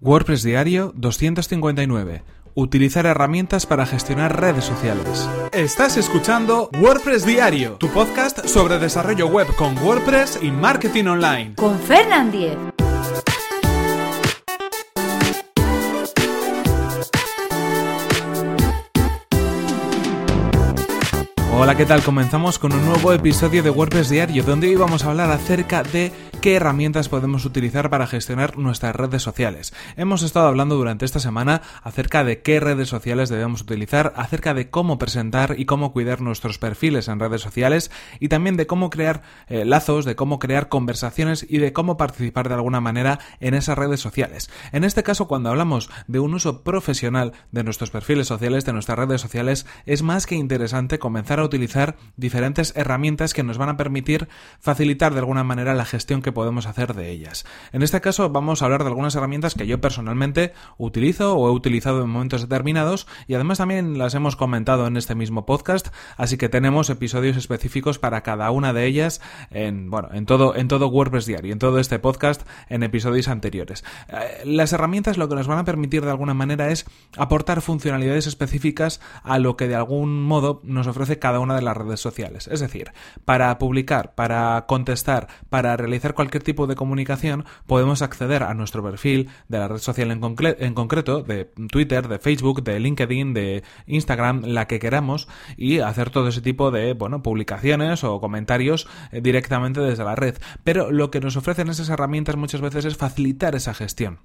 WordPress Diario 259. Utilizar herramientas para gestionar redes sociales. Estás escuchando WordPress Diario, tu podcast sobre desarrollo web con WordPress y marketing online. Con Fernand Diez. Hola, ¿qué tal? Comenzamos con un nuevo episodio de WordPress Diario, donde hoy vamos a hablar acerca de qué herramientas podemos utilizar para gestionar nuestras redes sociales. Hemos estado hablando durante esta semana acerca de qué redes sociales debemos utilizar, acerca de cómo presentar y cómo cuidar nuestros perfiles en redes sociales y también de cómo crear eh, lazos, de cómo crear conversaciones y de cómo participar de alguna manera en esas redes sociales. En este caso, cuando hablamos de un uso profesional de nuestros perfiles sociales, de nuestras redes sociales, es más que interesante comenzar a utilizar diferentes herramientas que nos van a permitir facilitar de alguna manera la gestión que podemos hacer de ellas. En este caso vamos a hablar de algunas herramientas que yo personalmente utilizo o he utilizado en momentos determinados y además también las hemos comentado en este mismo podcast, así que tenemos episodios específicos para cada una de ellas en bueno, en todo en todo WordPress diario, en todo este podcast en episodios anteriores. Eh, las herramientas lo que nos van a permitir de alguna manera es aportar funcionalidades específicas a lo que de algún modo nos ofrece cada una de las redes sociales. Es decir, para publicar, para contestar, para realizar cualquier tipo de comunicación, podemos acceder a nuestro perfil de la red social en, en concreto, de Twitter, de Facebook, de LinkedIn, de Instagram, la que queramos, y hacer todo ese tipo de, bueno, publicaciones o comentarios eh, directamente desde la red. Pero lo que nos ofrecen esas herramientas muchas veces es facilitar esa gestión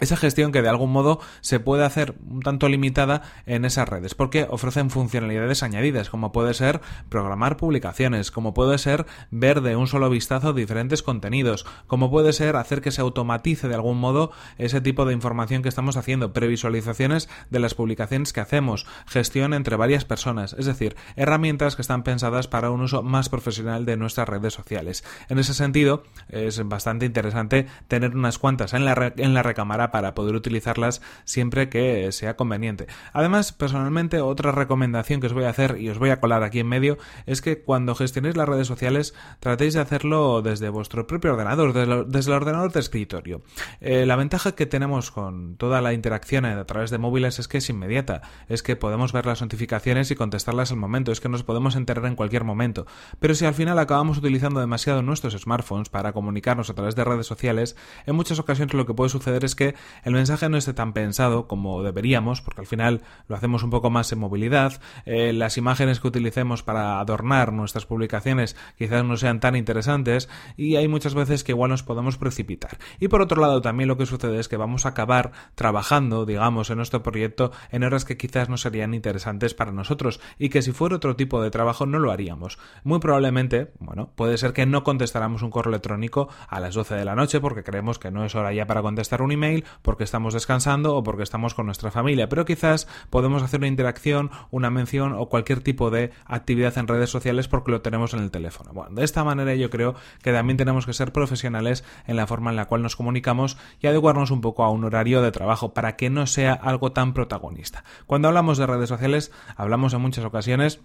esa gestión que de algún modo se puede hacer un tanto limitada en esas redes, porque ofrecen funcionalidades añadidas, como puede ser programar publicaciones, como puede ser ver de un solo vistazo diferentes contenidos, como puede ser hacer que se automatice de algún modo ese tipo de información que estamos haciendo, previsualizaciones de las publicaciones que hacemos, gestión entre varias personas, es decir, herramientas que están pensadas para un uso más profesional de nuestras redes sociales. En ese sentido, es bastante interesante tener unas cuantas en la, en la recámara para poder utilizarlas siempre que sea conveniente. Además, personalmente, otra recomendación que os voy a hacer y os voy a colar aquí en medio es que cuando gestionéis las redes sociales tratéis de hacerlo desde vuestro propio ordenador, desde, el ordenador de escritorio. Eh, la ventaja que tenemos con toda la interacción a través de móviles es que es inmediata, es que podemos ver las notificaciones y contestarlas al momento, es que nos podemos enterar en cualquier momento. Pero si al final acabamos utilizando demasiado nuestros smartphones para comunicarnos a través de redes sociales, en muchas ocasiones lo que puede suceder es que el mensaje no esté tan pensado como deberíamos, porque al final lo hacemos un poco más en movilidad, eh, las imágenes que utilicemos para adornar nuestras publicaciones quizás no sean tan interesantes y hay muchas veces que igual nos podemos precipitar. Y por otro lado también lo que sucede es que vamos a acabar trabajando, digamos, en nuestro proyecto en horas que quizás no serían interesantes para nosotros y que si fuera otro tipo de trabajo no lo haríamos. Muy probablemente, bueno, puede ser que no contestáramos un correo electrónico a las 12 de la noche porque creemos que no es hora ya para contestar un email porque estamos descansando o porque estamos con nuestra familia, pero quizás podemos hacer una interacción, una mención o cualquier tipo de actividad en redes sociales porque lo tenemos en el teléfono. Bueno, de esta manera yo creo que también tenemos que ser profesionales en la forma en la cual nos comunicamos y adecuarnos un poco a un horario de trabajo para que no sea algo tan protagonista. Cuando hablamos de redes sociales, hablamos en muchas ocasiones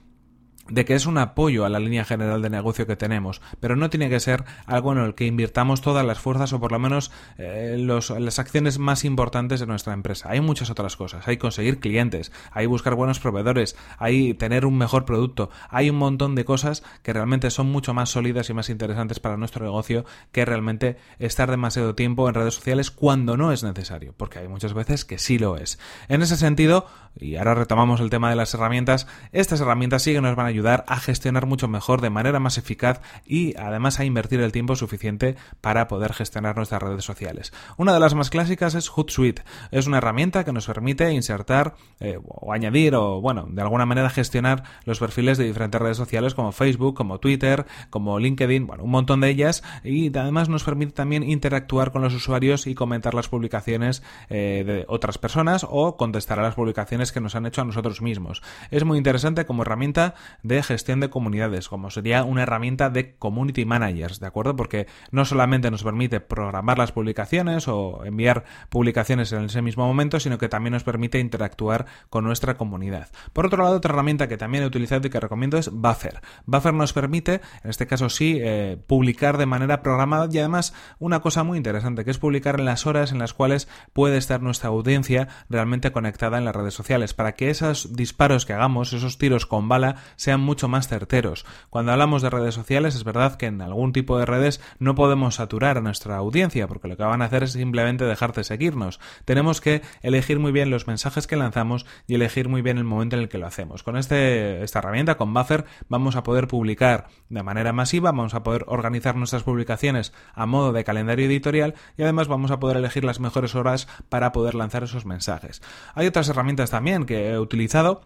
de que es un apoyo a la línea general de negocio que tenemos, pero no tiene que ser algo en el que invirtamos todas las fuerzas o por lo menos eh, las acciones más importantes de nuestra empresa. Hay muchas otras cosas, hay conseguir clientes, hay buscar buenos proveedores, hay tener un mejor producto, hay un montón de cosas que realmente son mucho más sólidas y más interesantes para nuestro negocio que realmente estar demasiado tiempo en redes sociales cuando no es necesario, porque hay muchas veces que sí lo es. En ese sentido, y ahora retomamos el tema de las herramientas, estas herramientas sí que nos van a ayudar a gestionar mucho mejor, de manera más eficaz y además a invertir el tiempo suficiente para poder gestionar nuestras redes sociales. Una de las más clásicas es Hootsuite. Es una herramienta que nos permite insertar eh, o añadir o, bueno, de alguna manera gestionar los perfiles de diferentes redes sociales como Facebook, como Twitter, como LinkedIn, bueno, un montón de ellas y además nos permite también interactuar con los usuarios y comentar las publicaciones eh, de otras personas o contestar a las publicaciones que nos han hecho a nosotros mismos. Es muy interesante como herramienta de gestión de comunidades, como sería una herramienta de community managers, ¿de acuerdo? Porque no solamente nos permite programar las publicaciones o enviar publicaciones en ese mismo momento, sino que también nos permite interactuar con nuestra comunidad. Por otro lado, otra herramienta que también he utilizado y que recomiendo es Buffer. Buffer nos permite, en este caso sí, eh, publicar de manera programada y además una cosa muy interesante, que es publicar en las horas en las cuales puede estar nuestra audiencia realmente conectada en las redes sociales, para que esos disparos que hagamos, esos tiros con bala, sean mucho más certeros. Cuando hablamos de redes sociales, es verdad que en algún tipo de redes no podemos saturar a nuestra audiencia, porque lo que van a hacer es simplemente dejar de seguirnos. Tenemos que elegir muy bien los mensajes que lanzamos y elegir muy bien el momento en el que lo hacemos. Con este, esta herramienta, con Buffer, vamos a poder publicar de manera masiva, vamos a poder organizar nuestras publicaciones a modo de calendario editorial y además vamos a poder elegir las mejores horas para poder lanzar esos mensajes. Hay otras herramientas también que he utilizado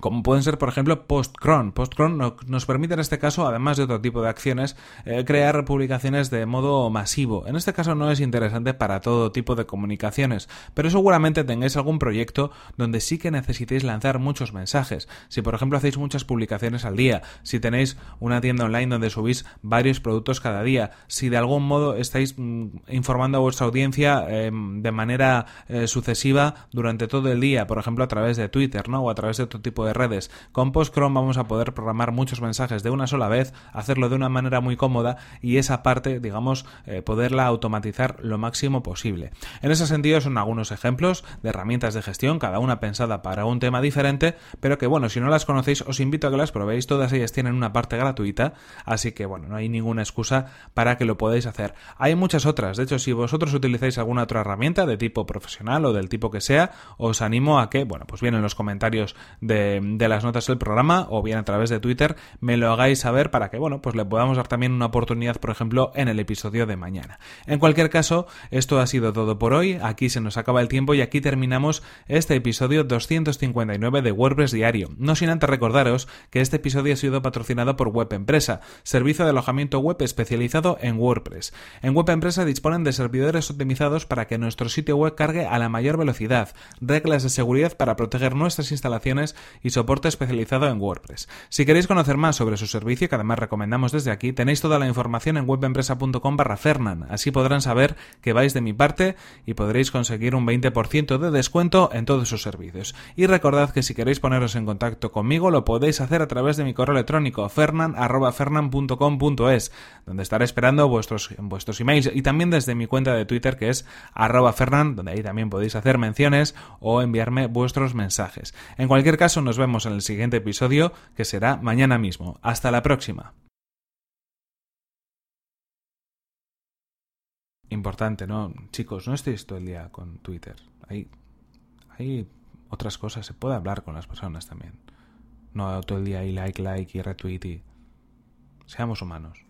como pueden ser, por ejemplo, Postcron. Postcron nos permite en este caso, además de otro tipo de acciones, eh, crear publicaciones de modo masivo. En este caso no es interesante para todo tipo de comunicaciones, pero seguramente tengáis algún proyecto donde sí que necesitéis lanzar muchos mensajes. Si, por ejemplo, hacéis muchas publicaciones al día, si tenéis una tienda online donde subís varios productos cada día, si de algún modo estáis mm, informando a vuestra audiencia em, de manera eh, sucesiva durante todo el día, por ejemplo, a través de Twitter, ¿no? O a través de otro tipo de de redes. Con Postcron vamos a poder programar muchos mensajes de una sola vez, hacerlo de una manera muy cómoda y esa parte, digamos, eh, poderla automatizar lo máximo posible. En ese sentido son algunos ejemplos de herramientas de gestión, cada una pensada para un tema diferente, pero que bueno, si no las conocéis os invito a que las probéis, todas ellas tienen una parte gratuita, así que bueno, no hay ninguna excusa para que lo podáis hacer. Hay muchas otras, de hecho si vosotros utilizáis alguna otra herramienta de tipo profesional o del tipo que sea, os animo a que, bueno, pues bien en los comentarios de de, las notas del programa o bien a través de Twitter me lo hagáis saber para que, bueno, pues le podamos dar también una oportunidad, por ejemplo, en el episodio de mañana. En cualquier caso, esto ha sido todo por hoy, aquí se nos acaba el tiempo y aquí terminamos este episodio 259 de WordPress Diario. No sin antes recordaros que este episodio ha sido patrocinado por Web Empresa, servicio de alojamiento web especializado en WordPress. En Web Empresa disponen de servidores optimizados para que nuestro sitio web cargue a la mayor velocidad, reglas de seguridad para proteger nuestras instalaciones y soporte especializado en WordPress. Si queréis conocer más sobre su servicio, que además recomendamos desde aquí, tenéis toda la información en webempresa.com barra Fernan. Así podrán saber que vais de mi parte y podréis conseguir un 20% de descuento en todos sus servicios. Y recordad que si queréis poneros en contacto conmigo, lo podéis hacer a través de mi correo electrónico fernan.fernan.com.es, donde estaré esperando vuestros, vuestros emails y también desde mi cuenta de Twitter que es arroba fernan, donde ahí también podéis hacer menciones o enviarme vuestros mensajes. En cualquier caso, nos vemos en el siguiente episodio, que será mañana mismo. Hasta la próxima. Importante, ¿no? Chicos, no estéis todo el día con Twitter. Hay, hay otras cosas, se puede hablar con las personas también. No todo el día ahí like, like y retweet y... Seamos humanos.